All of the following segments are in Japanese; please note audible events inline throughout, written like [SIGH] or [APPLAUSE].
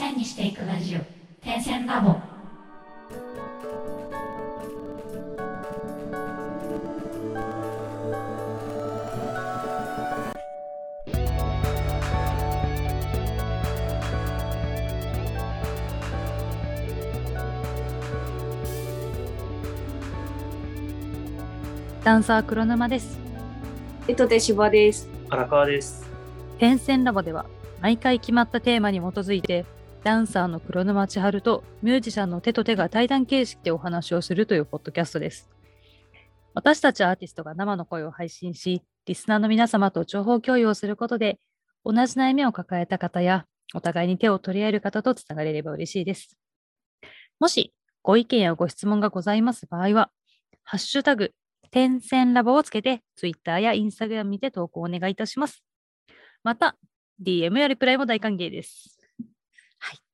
線にしていくラジオ点線ラボダンサー黒沼です。えとで芝です。荒川です。点線ラボでは毎回決まったテーマに基づいてダンサーの黒沼千春とミュージシャンの手と手が対談形式でお話をするというポッドキャストです。私たちアーティストが生の声を配信し、リスナーの皆様と情報共有をすることで、同じ悩みを抱えた方や、お互いに手を取り合える方とつながれれば嬉しいです。もし、ご意見やご質問がございます場合は、ハッシュタグ、点線ラボをつけて、Twitter や Instagram にて投稿をお願いいたします。また、DM やリプライも大歓迎です。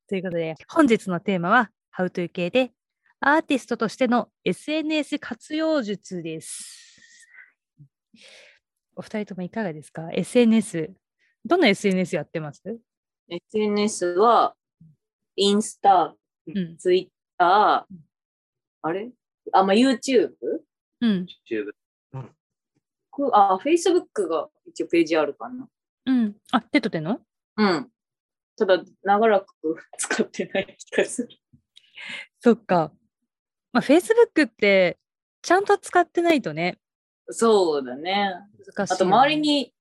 はい。ということで、本日のテーマは、How to 系で、アーティストとしての SNS 活用術です。お二人ともいかがですか ?SNS。どんな SNS やってます？SNS は、インスタ、うん。ツイッター、あれ？あ、まあ、YouTube? うん。YouTube。くあ、Facebook が一応ページあるかな。うん。あ、テトテの？うん。ただ、長らく [LAUGHS] 使ってない気がする。そっか。まあ、Facebook って、ちゃんと使ってないとね、そうだね。難しい、あと、周り。に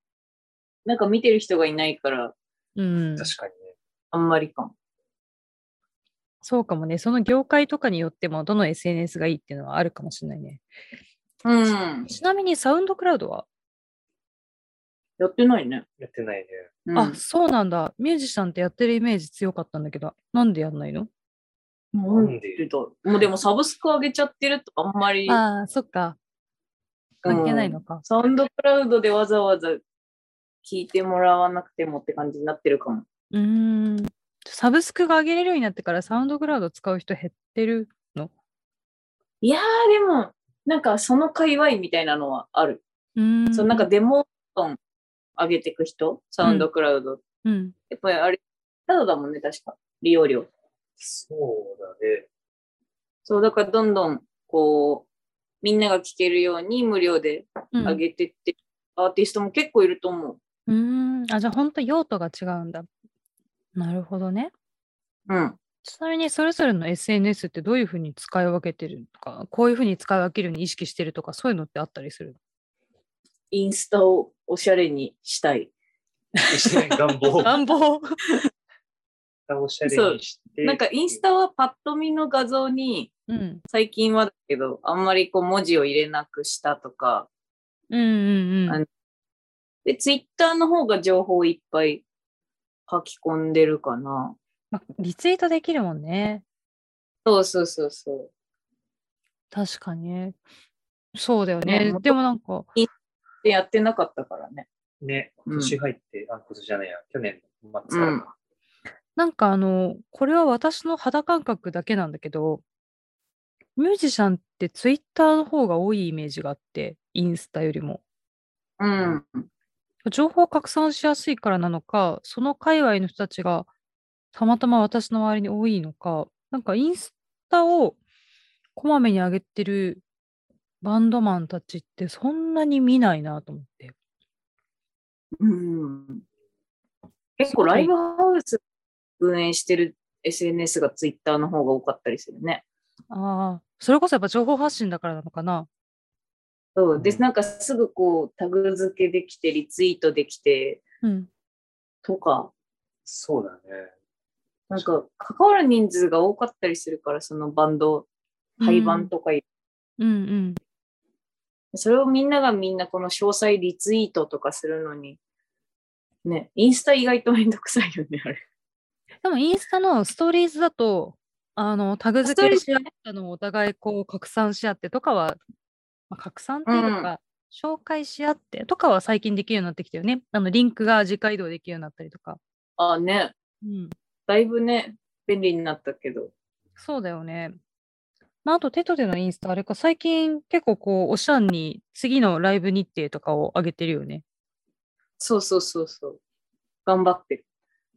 なんか見てる人がいないから、うん。確かにね。あんまりかも。そうかもね。その業界とかによっても、どの SNS がいいっていうのはあるかもしれないね。うん。ちなみに、サウンドクラウドは、やってないね。やってないね。うん、あ、そうなんだ。ミュージシャンってやってるイメージ強かったんだけど、なんでやんないの？なんでだもうでもサブスク上げちゃってるとあんまりああ、そっか。関係ないのか。サウンドクラウドでわざわざ聞いてもらわなくてもって感じになってるかも。うーん。サブスクが上げれるようになってからサウンドクラウド使う人減ってるの？いやーでも、なんかその界隈みたいなのはある。うーん。そのなんかデモ音上げてく人、サウンドクラウド。うん。やっぱりあれ、ただだもんね、確か。利用料。そうだね。そう、だからどんどん、こう、みんなが聞けるように無料でうん上げてって、アーティストも結構いると思う。うーん。あ、じゃあ本当用途が違うんだ。なるほどね。うん。ちなみにそれぞれの SNS ってどういうふうに使い分けてるとか、こういうふうに使い分けるように意識してるとか、そういうのってあったりするインスタをおしゃれにしたい。[LAUGHS] 願望願望おしゃれにして。なんかインスタはパッと見の画像に、うん。最近はだけど、あんまりこう文字を入れなくしたとか、うんうんうん。で、ツイッターの方が情報いっぱい書き込んでるかな。まあ、リツイートできるもんね。そうそうそうそう。確かにね。そうだよね。でもなんか、で、やってなかったからね。ね、うん今年入って、あ、今年じゃないや、去年の末からか。なんかあの、これは私の肌感覚だけなんだけど、ミュージシャンってツイッターの方が多いイメージがあって、インスタよりも。うん。情報拡散しやすいからなのか、その界隈の人たちがたまたま私の周りに多いのか、なんかインスタをこまめに上げてるバンドマンたちってそんなに見ないなと思って。うん、結構ライブハウス運営してる SNS がツイッターの方が多かったりするね。ああ、それこそやっぱ情報発信だからなのかな。そう。で、なんかすぐこうタグ付けできて、リツイートできてうん。とか、そうだね。なんか関わる人数が多かったりするから、そのバンド、廃盤とかいううんうん。それをみんながみんなこの詳細リツイートとかするのに、ね、インスタ意外とめんどくさいよね、あれ。でもインスタのストーリーズだと、あの、タグ付けし合ったのをお互いこう拡散し合ってとかは、まあ、拡散っていうのか、紹介し合ってとかは最近できるようになってきたよね。あの、リンクが直移動できるようになったりとか。あね、うん。だいぶね、便利になったけど。そうだよね。まあ、あと、テトでのインスタ、あれか、最近結構こう、おしゃんに次のライブ日程とかを上げてるよね。そうそうそうそう。頑張ってる。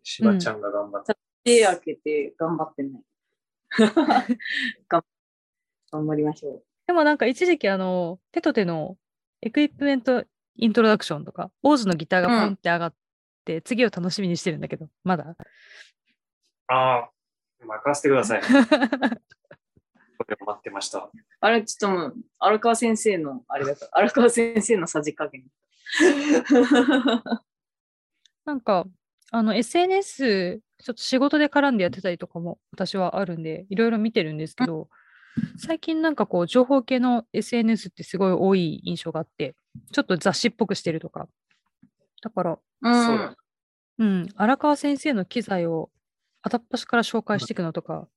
しばちゃんが頑張って。手開けて頑張ってね。[LAUGHS] 頑頑張りましょでもなんか一時期あの、手と手のエクイプメントイントロダクションとか、オーズのギターがポンって上がって、次を楽しみにしてるんだけど、まだ？ああ、任せてください。[LAUGHS] これを待ってました。う。あれ、ちょっともう、荒川先生の、あれだから、[LAUGHS] 荒川先生のさじ加減。[LAUGHS] なんか、あの、SNS、ちょっと仕事で絡んでやってたりとかも私はあるんで、いろいろ見てるんですけど、最近なんかこう、情報系の SNS ってすごい多い印象があって、ちょっと雑誌っぽくしてるとか。だから、うん。うん、荒川先生の機材を片っ端から紹介していくのとか、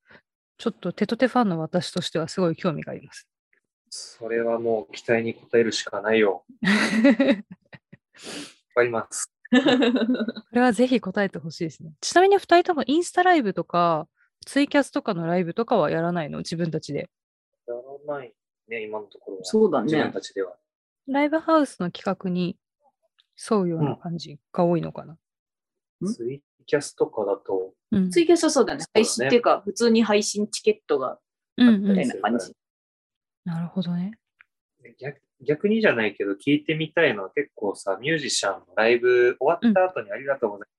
ちょっと手と手ファンの私としてはすごい興味があります。それはもう期待に応えるしかないよ。[LAUGHS] わかります。これはぜひ答えてほしいですね。ちなみに2人ともインスタライブとか、ツイキャスとかのライブとかはやらないの？自分たちで。やらないね、今のところは。そうだね自分たちでは。ライブハウスの企画に沿うような感じが多いのかな。ん？ツイキャスとかだと、うん。ツイキャスはそうだね。配信っていうか、普通に配信チケットが、うんうみたいん、な感じ。なるほどね。逆逆にじゃないけど、聞いてみたいのは結構さ、ミュージシャンのライブ終わった後にありがとうございます。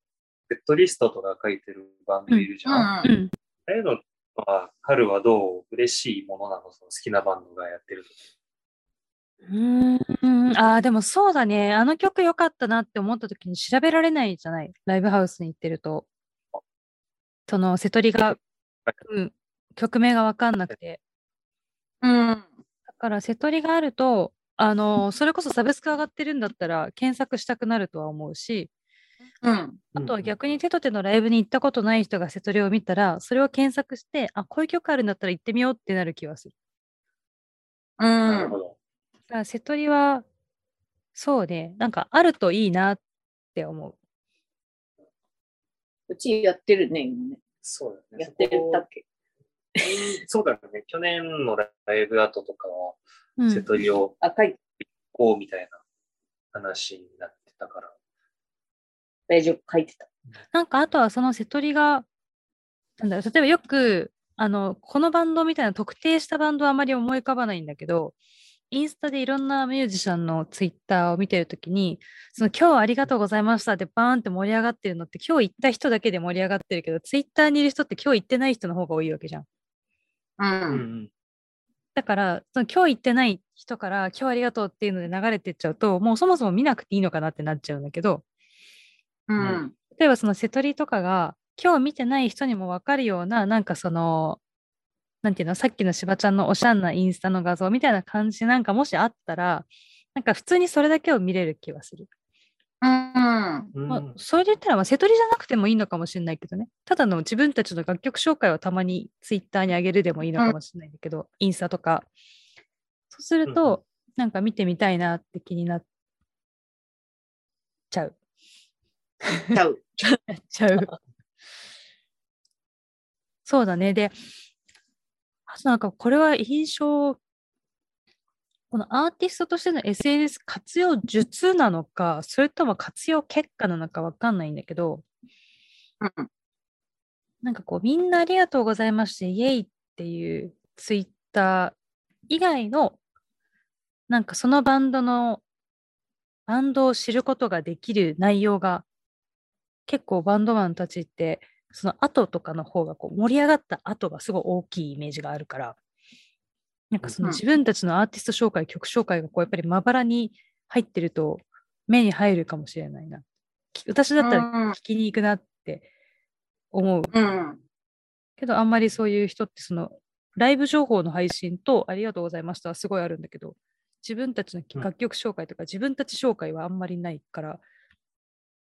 セットリストとか書いてるバンドいるじゃん。あうんうん。あいうのは、春はどう？嬉しいものなの？その好きなバンドがやってると。うーん、ああ、でもそうだね。あの曲良かったなって思った時に調べられないじゃない？ライブハウスに行ってると。その、瀬戸りが、うん、曲名がわかんなくて。うん。だから、瀬戸りがあると、あのそれこそサブスク上がってるんだったら検索したくなるとは思うし、うん。あとは逆に手と手のライブに行ったことない人が瀬戸りを見たら、それを検索して、あ、こういう曲あるんだったら行ってみようってなる気はする。うんなるほ。ど。だから瀬戸りは、そうね、なんかあるといいなって思う。うちやってるね、今ね。そうだね。やってるだっけ。そうだね。去年のライブ後とかは、うん瀬戸りをあ、書いて、こうみたいな話になってたから。大丈夫、書いてた。なんかあとはその瀬戸りが、なんだろう、例えばよく、あの、このバンドみたいな特定したバンドはあまり思い浮かばないんだけど、インスタでいろんなミュージシャンのツイッターを見てるときに、その今日はありがとうございましたってバーンって盛り上がってるのって今日行った人だけで盛り上がってるけど、ツイッターにいる人って今日行ってない人の方が多いわけじゃん。う。うんん。だから、その今日行ってない人から今日ありがとうっていうので流れてっちゃうと、もうそもそも見なくていいのかなってなっちゃうんだけど、うん。例えばその瀬戸りとかが今日見てない人にも分かるようななんかそのなんていうのさっきのしばちゃんのおしゃんなインスタの画像みたいな感じなんかもしあったらなんか普通にそれだけを見れる気はする。うん。うんまあ、それで言ったらまあ瀬戸りじゃなくてもいいのかもしれないけどねただの自分たちの楽曲紹介をたまにツイッターに上げるでもいいのかもしれないんだけど、インスタとかそうすると、なんか見てみたいなって気になっちゃう。ちゃう。[LAUGHS] ちゃう。そうだね。で、あとなんかこれは印象、このアーティストとしての SNS 活用術なのか、それとも活用結果なのかわかんないんだけど、うん。なんかこう、みんなありがとうございまして、イエイっていうツイッター以外の、なんかそのバンドの、バンドを知ることができる内容が、結構バンドマンたちって、その後とかの方がこう盛り上がった後がすごい大きいイメージがあるから、なんかそのうん自分たちのアーティスト紹介、曲紹介がこうやっぱりまばらに入ってると目に入るかもしれないな。き私だったらうん聞きに行くなって思ううん。けど、あんまりそういう人って、その、ライブ情報の配信と、ありがとうございましたはすごいあるんだけど、自分たちのうん楽曲紹介とか、自分たち紹介はあんまりないから、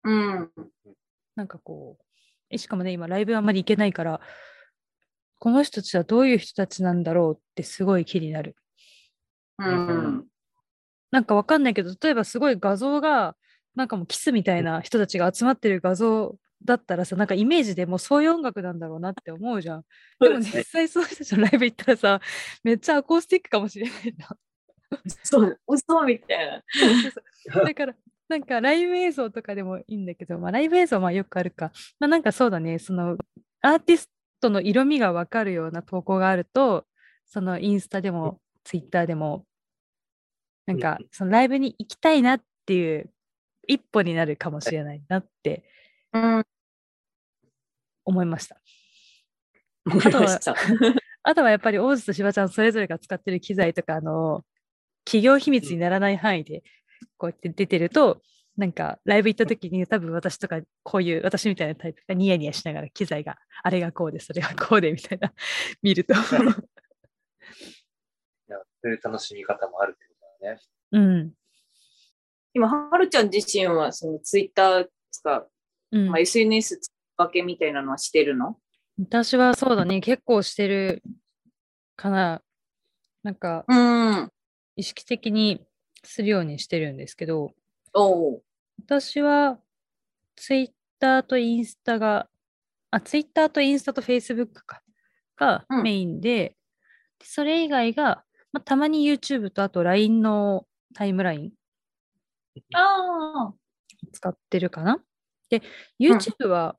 うん。なんかこう、えしかもね、今、ライブあんまり行けないから、この人たちはどういう人たちなんだろうってすごい気になる。うん。なんかわかんないけど、例えばすごい画像が、なんかもうキスみたいな人たちが集まってる画像だったらさ、なんかイメージでもうそういう音楽なんだろうなって思うじゃん。でも実際そういう人たちのライブ行ったらさ、めっちゃアコースティックかもしれないな。そう、嘘みたいな。だから、なんかライブ映像とかでもいいんだけど、まあライブ映像はまあよくあるか。まあなんかそうだね、そのアーティストの色味がわかるような投稿があると、そのインスタでもツイッターでも、なんかそのライブに行きたいなっていう一歩になるかもしれないなってうん。思いました。思いました。あとはやっぱり大津としばちゃんそれぞれが使ってる機材とか、あの、企業秘密にならない範囲でこうやって出てると、なんかライブ行った時に多分私とかこういう私みたいなタイプがニヤニヤしながら機材があれがこうでそれがこうでみたいな [LAUGHS] 見ると。[LAUGHS] いやそういう楽しみ方もあるってことだね。うん。今、はるちゃん自身は、そのツイッター使う、うんまあ、SNS 使い分けみたいなのはしてるの？私はそうだね、結構してるかな。なんかうん。意識的にするようにしてるんですけど。私はツイッターとインスタが、あ、ツイッターとインスタとフェイスブックかがうんメインで、それ以外が、まあ、たまに YouTube とあと LINE のタイムラインああ。使ってるかな。で、YouTube は、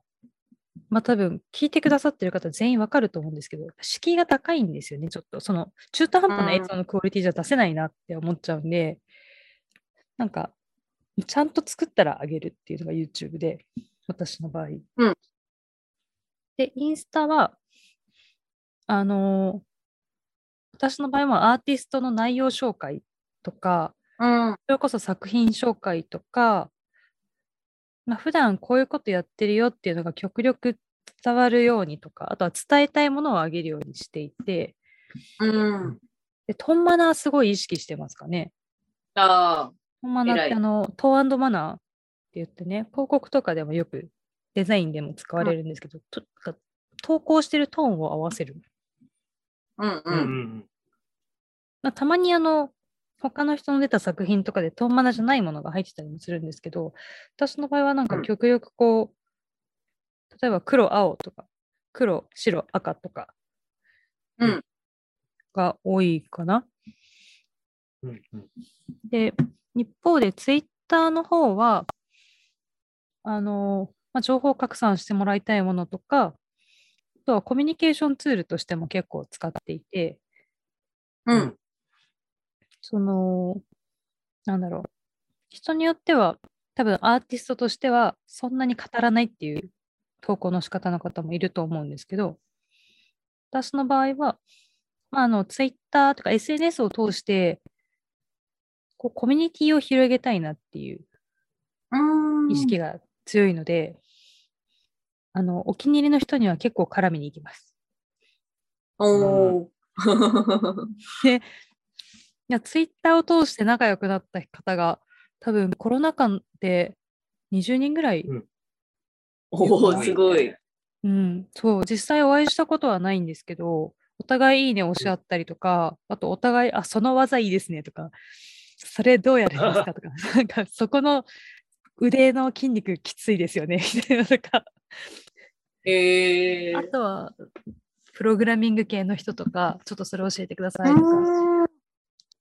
まあ多分聞いてくださってる方全員わかると思うんですけど、敷居が高いんですよね、ちょっと。その中途半端な映像のクオリティじゃ出せないなって思っちゃうんで、なんか、ちゃんと作ったらあげるっていうのが YouTube で、私の場合。うんで、インスタは、あのー私の場合はアーティストの内容紹介とか、うん。それこそ作品紹介とか、まあ、普段こういうことやってるよっていうのが極力伝わるようにとか、あとは伝えたいものをあげるようにしていて、うん。でトンマナーすごい意識してますかね。ああ。トンマナーってあの、トーマナーって言ってね、広告とかでもよくデザインでも使われるんですけど、となんか投稿してるトーンを合わせる。うんううんん。うんまあ、たまにあの、他の人の出た作品とかでトンマナじゃないものが入ってたりもするんですけど、私の場合はなんかうん極力こう、例えば黒、青とか、黒、白、赤とかうんが多いかな。うんうんで、一方でツイッターの方は、あの、まあ、情報拡散してもらいたいものとか、あとはコミュニケーションツールとしても結構使っていて、うん。その、なんだろう。人によっては、多分アーティストとしては、そんなに語らないっていう投稿の仕方の方もいると思うんですけど、私の場合は、まあ、あの、ツイッターとか SNS を通して、こう、コミュニティを広げたいなっていううん。意識が強いので、あの、お気に入りの人には結構絡みに行きます。おー。いや、ツイッターを通して仲良くなった方が、多分コロナ禍で20人ぐらい、うんおお、すごい。うん、そう、実際お会いしたことはないんですけど、お互いいいね押し合ったりとか、あとお互い、あ、その技いいですねとか、それどうやるんですかとか、[LAUGHS] なんかそこの腕の筋肉きついですよね、みたいなとか、へえあとは、プログラミング系の人とか、ちょっとそれ教えてくださいとか、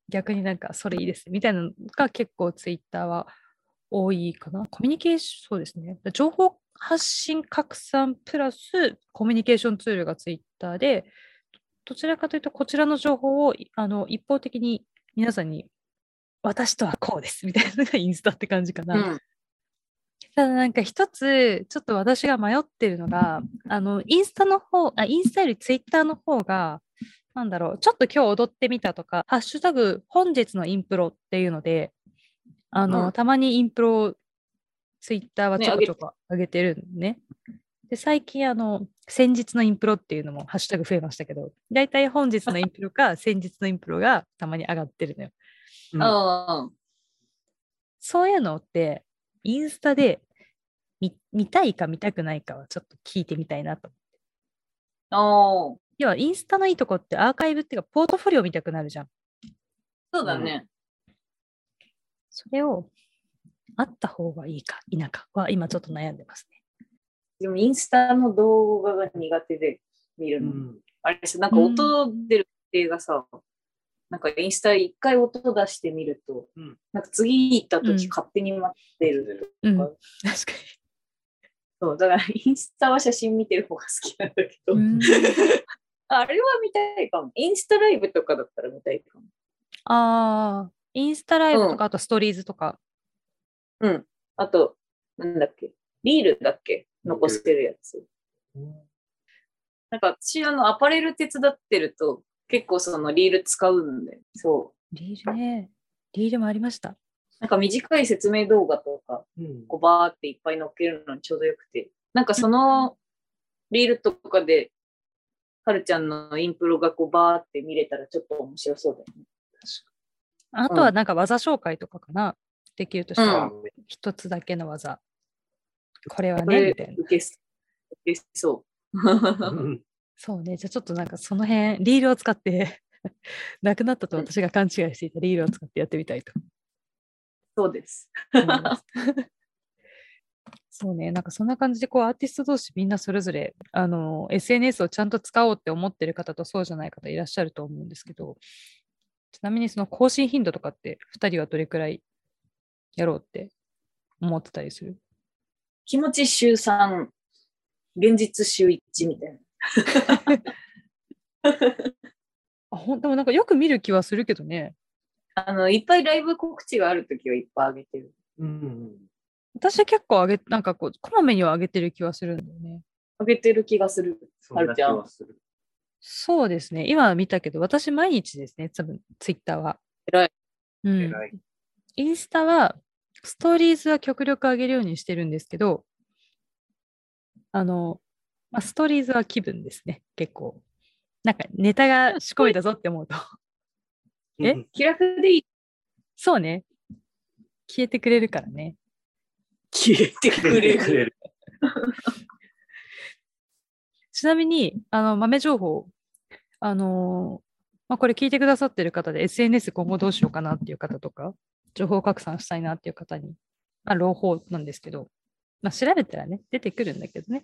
逆になんかそれいいですみたいなのが結構ツイッターは多いかな。コミュニケーション、そうですね。情報発信拡散プラスコミュニケーションツールがツイッターで、どちらかというとこちらの情報をいあの一方的に皆さんに私とはこうです [LAUGHS] みたいなのがインスタって感じかな。うん。ただなんか一つ、ちょっと私が迷ってるのが、あの、インスタの方、あ、インスタよりツイッターの方が、なんだろう、ちょっと今日踊ってみたとか、ハッシュタグ、本日のインプロっていうので、あの、うんたまにインプロをツイッターはねちょこちょこ上げてるんね。で、最近、あの、先日のインプロっていうのもハッシュタグ増えましたけど、だいたい本日のインプロか先日のインプロがたまに上がってるのよ。うん。そういうのって、インスタで見見たいか見たくないかはちょっと聞いてみたいなと。ああ。要は、インスタのいいとこってアーカイブっていうか、ポートフォリオ見たくなるじゃん。そうだね。それを、あった方がいいか否かは今ちょっと悩んでますね。でもインスタの動画が苦手で見るの。うんあれさ、なんか音出る映がさ、なんかインスタ一回音出してみると、うんなんか次行ったうん時勝手に待ってる。うん。か確かそう、だから [LAUGHS] インスタは写真見てる方が好きなんだけど、うん [LAUGHS] あれは見たいかも。インスタライブとかだったら見たいかも。ああ、インスタライブとか、あとストーリーズとか。うん。あと、なんだっけ、リールだっけ残してるやつ。なんか私、あの、アパレル手伝ってると、結構そのリール使うんで、そう。リールね。リールもありました。なんか短い説明動画とか、うんこうバーっていっぱい載っけるのにちょうどよくて、なんかそのリールとかで、はるちゃんのインプロがこうバーって見れたらちょっと面白そうだよね。あとはなんか技紹介とかかな。できるとしたら、う一つだけの技。これはこね、みれたいな。受けそ受けそう。[LAUGHS] うんそうね。じゃあちょっとなんかその辺、リールを使って、[LAUGHS] なくなったと私が勘違いしていたリールを使ってやってみたいとそうです。[LAUGHS] そうね。なんかそんな感じで、こう、アーティスト同士みんなそれぞれ、あの、SNS をちゃんと使おうって思ってる方とそうじゃない方いらっしゃると思うんですけど、ちなみにその更新頻度とかって、2人はどれくらいやろうって思ってたりする？気持ち週3、現実週1みたいな。[LAUGHS] あ、ほんでもなんかよく見る気はするけどね。あの、いっぱいライブ告知があるときはいっぱいあげてる。うん私は結構上げ、なんかこう、こまめには上げてる気はするんだよね。あげてる気がする。そんな気はする。そうですね。今見たけど、私毎日ですね、多分、ツイッターは。偉い。うん。偉い。インスタは、ストーリーズは極力上げるようにしてるんですけど、あの、まあ、ストーリーズは気分ですね、結構。なんかネタが仕込めたぞって思うと。えうん気楽でいい。そうね。消えてくれるからね。消えてくれる。る。[LAUGHS] ちなみに、あの、豆情報、あのーまあ、これ聞いてくださってる方で SNS 今後どうしようかなっていう方とか、情報拡散したいなっていう方に、まあ、朗報なんですけど、まあ、調べたらね、出てくるんだけどね。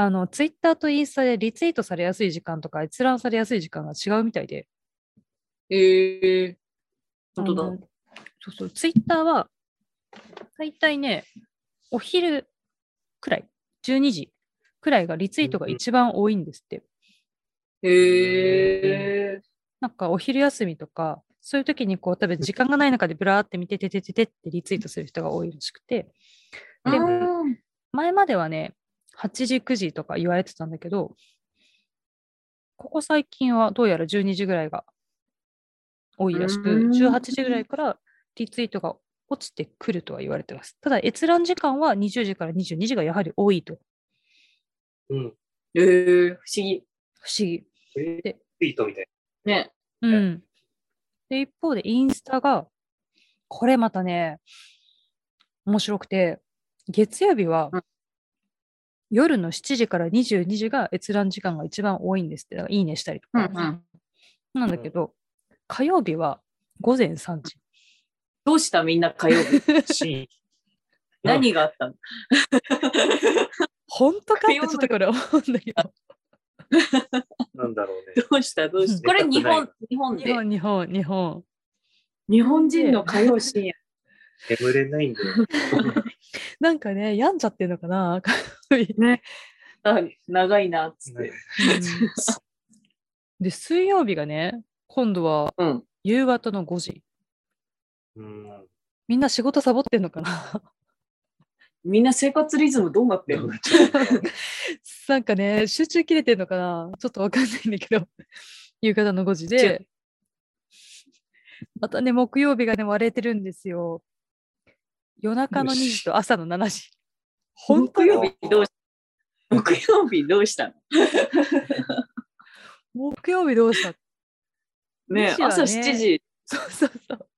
あの、ツイッターとインスタでリツイートされやすい時間とか閲覧されやすい時間が違うみたいで。へえ本当だ。そうそう、ツイッターは、だいたいね、お昼くらい、12時くらいがリツイートが一番多いんですって。へえなんかお昼休みとか、そういう時にこう、多分時間がない中でブラーって見てててててってリツイートする人が多いらしくて、でうん前まではね、8時、9時とか言われてたんだけど、ここ最近はどうやら12時ぐらいが多いらしく、うん18時ぐらいからリツイートが落ちてくるとは言われてます。ただ、閲覧時間は20時から22時がやはり多いと。うん。へえ不思議。不思議。えでツイートみたいね。うん。で、一方でインスタが、これまたね、面白くて、月曜日はうん夜の7時から22時が閲覧時間が一番多いんですって、だからいいねしたりとか。ん。なんだけど、火曜日は午前3時。どうした？みんな火曜日？な。深夜何があったの？本当かって火曜日ちょっとこれ思うんだけど。なんだろうね。どうした？どうした？これ日本、日本で？日本、日本、日本。日本人の火曜深夜。眠れないんだよ。[LAUGHS] なんかね、病んじゃってるのかな？ね。[LAUGHS] あ長いなっつっねて。で、水曜日がね、今度はうん。夕方の5時。うん。みんな仕事サボってんのかな？みんな生活リズムどうなってるの？[LAUGHS] なんかね、集中切れてんのかな？ちょっとわかんないんだけど、夕方の5時で、またね、木曜日がね、割れてるんですよ。夜中の2時と朝の7時。本当木曜日どうし木曜日どうしたの木曜日どうしたねね朝7時。そうそうそう。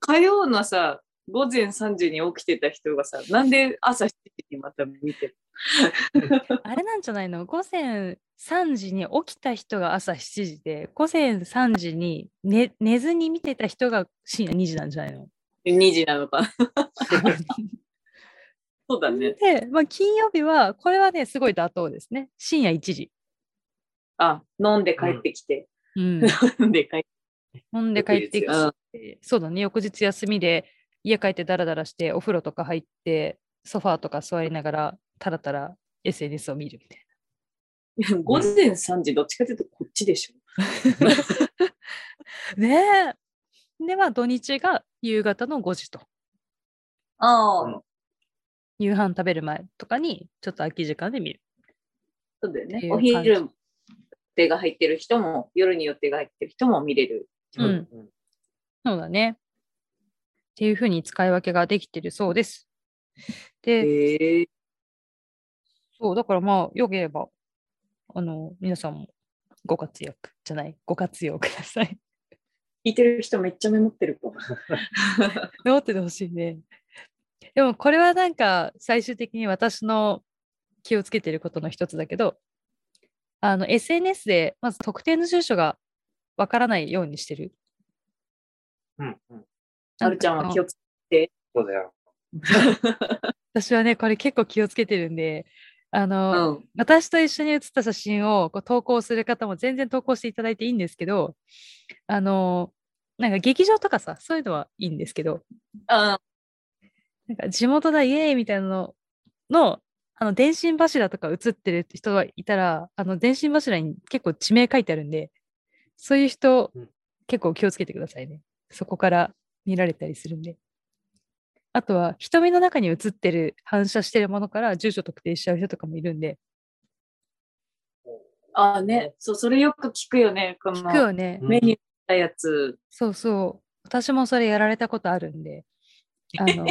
火曜のさ、午前3時に起きてた人がさ、なんで朝7時にまた見てるあれなんじゃないの午前3時に起きた人が朝7時で、午前3時に寝寝ずに見てた人が深夜2時なんじゃないの ?2 時なのかな [LAUGHS] そうだね。で、まあ、金曜日は、これはね、すごい妥当ですね。深夜1時。あ、飲んで帰ってきて。うん、[LAUGHS] 飲んで帰ってほんで帰ってきて、そうだね、翌日休みで、家帰ってダラダラして、お風呂とか入って、ソファーとか座りながら、たらたら SNS を見るみたいいや [LAUGHS] 午前3時、どっちかというとこっちでしょ。な。ねえ。で、まあ土日が夕方の5時と。ああ、うん夕飯食べる前とかにちょっと空き時間で見る。そうだよね。っていうお昼予定が入ってる人も、夜に予定が入ってる人も見れる。うんそうだね。っていうふうに使い分けができてるそうです。で、へえそう、だからまあ、よければ、あの、皆さんもご活躍じゃない、ご活用ください。聞いてる人めっちゃメモってるかも。[LAUGHS] メモっててほしいね。でも、これはなんか、最終的に私の気をつけてることの一つだけど、あの、SNS で、まず特定の住所がわからないようにしてる。うんうるちゃんは気をつそうだよ。[LAUGHS] 私はね、これ結構気をつけてるんで、あの、うん。私と一緒に写った写真をこう投稿する方も全然投稿していただいていいんですけど、あの、なんか劇場とかさ、そういうのはいいんですけど、あなんか地元だイエーイみたいなのの、あの電信柱とか写ってる人がいたら、あの電信柱に結構地名書いてあるんで、そういう人、うん結構気をつけてくださいね。そこから見られたりするんで。あとは、瞳の中に映ってる、反射してるものから住所特定しちゃう人とかもいるんで、あね。そう、それよく聞くよね。この聞くよね。目にたやつ。そうそう。私もそれやられたことあるんで、[LAUGHS] あの、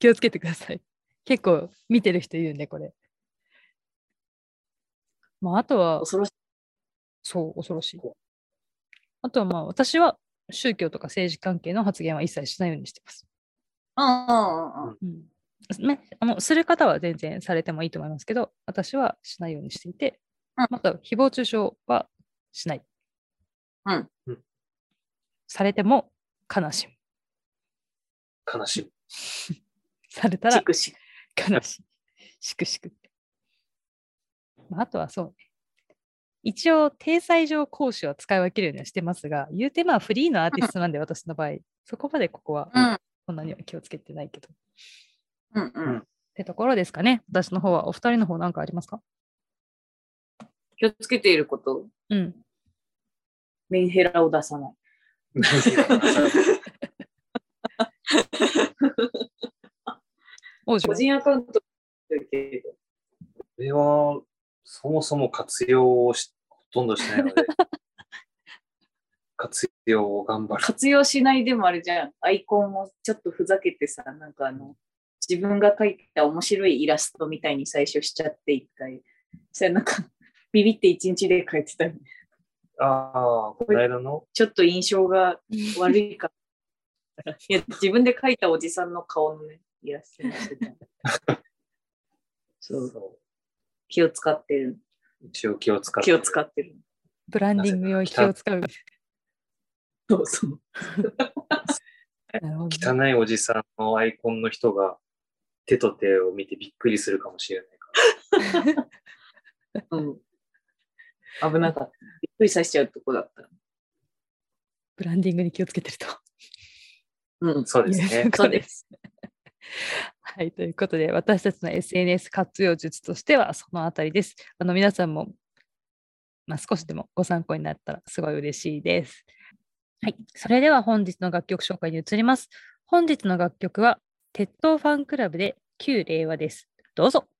気をつけてください。結構見てる人いるんで、これ。まあ、あとは、恐ろしい。そう、恐ろしい。あとはまあ、私は宗教とか政治関係の発言は一切しないようにしてます。うんうんうん。うん。ね、あのする方は全然されてもいいと思いますけど、私はしないようにしていて、うんまた、誹謗中傷はしない。うんうんされても悲しむ。悲しい。チ [LAUGHS] されたら悲しい。しくしくって。まあ、あとはそうね。一応、体裁上講師は使い分けるようにはしてますが、言うてまあフリーのアーティストなんで、[LAUGHS] 私の場合、そこまでここはうんそんなには気をつけてないけど。っうんうん。てところですかね。私の方は。お二人の方なんかありますか？気をつけていること、うん。メンヘラを出さない。個人アカウントだけど。これは、そもそも活用をしほとんどしないので、活用を頑張る。活用しないでもあれじゃん。アイコンをちょっとふざけてさ、なんかあの、自分が描いた面白いイラストみたいに最初しちゃって一回。それなんか、[LAUGHS] ビビって一日で描いてたよね。ああ、この間の？ちょっと印象が悪いから。[LAUGHS] いや、自分で描いたおじさんの顔のね、イラストにしてた。そう、そ気を使ってる。う一応気を使って。気を使ってる。ブランディング用に気を使う。そうそう。[LAUGHS] 汚いおじさんのアイコンの人が手と手を見てびっくりするかもしれないから。うん。危なかった。びっくりさせちゃうとこだった。ブランディングに気をつけてると。うん。そうですね。そうです。はい、ということで、私たちの SNS 活用術としてはそのあたりです。あの皆さんも、まあ、少しでもご参考になったらすごい嬉しいです。はい、それでは本日の楽曲紹介に移ります。本日の楽曲は、鉄道ファンクラブで旧令和です。どうぞ。「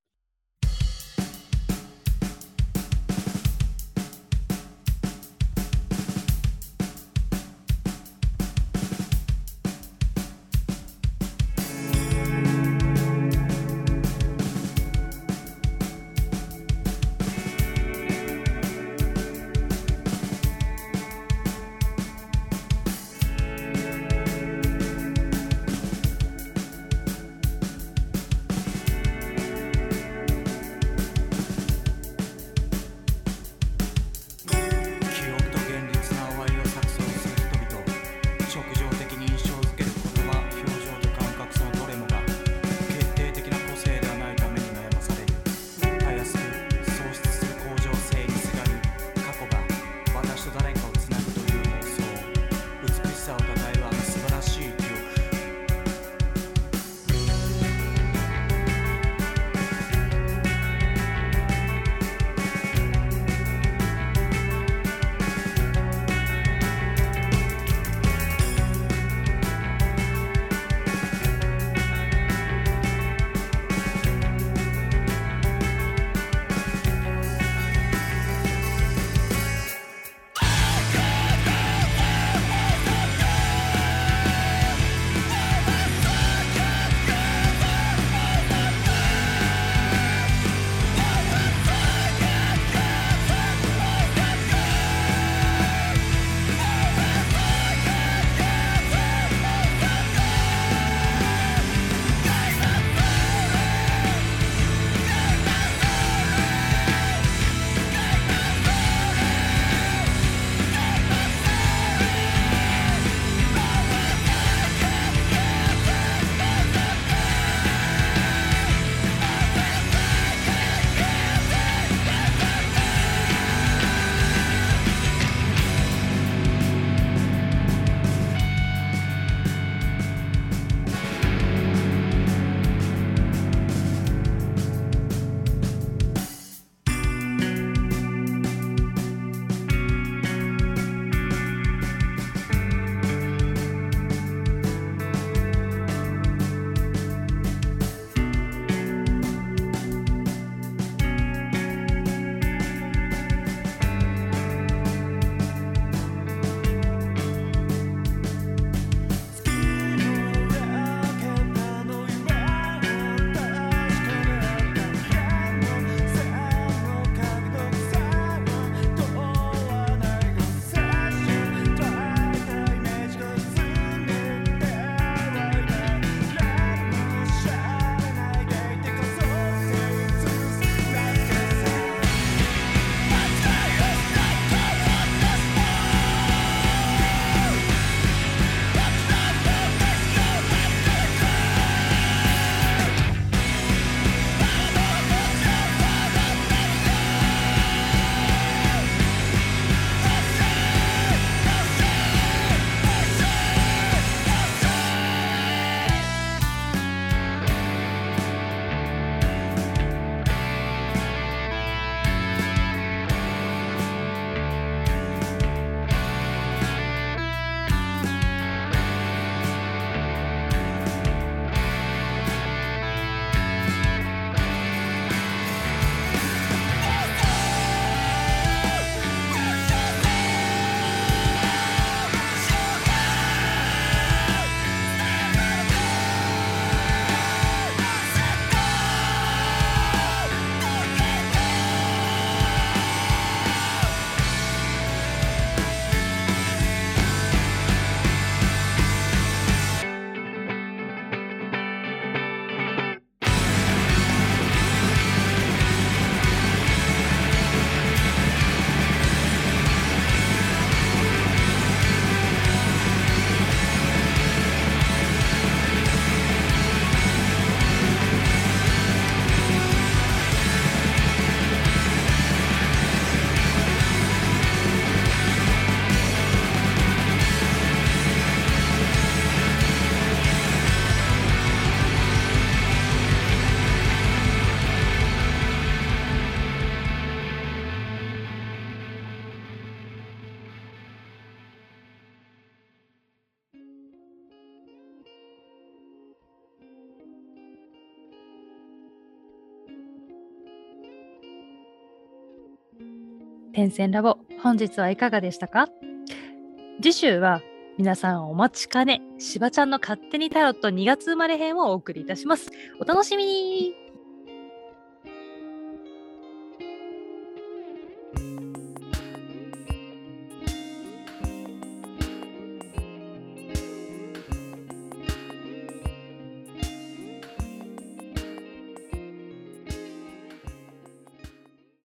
変遷ラボ本日はいかがでしたか？次週は皆さんお待ちかねしばちゃんの勝手にタロット2月生まれ編をお送りいたします。お楽しみに。